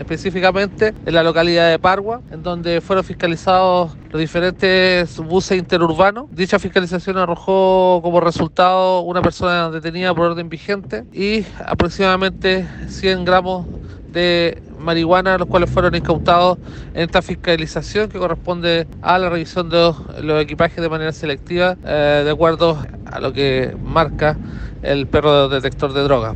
específicamente en la localidad de Pargua, en donde fueron fiscalizados los diferentes buses interurbanos. Dicha fiscalización arrojó como resultado una persona detenida por orden vigente y aproximadamente 100 gramos de marihuana, los cuales fueron incautados en esta fiscalización que corresponde a la revisión de los, equipajes de manera selectiva, eh, de acuerdo a lo que marca el perro detector de droga.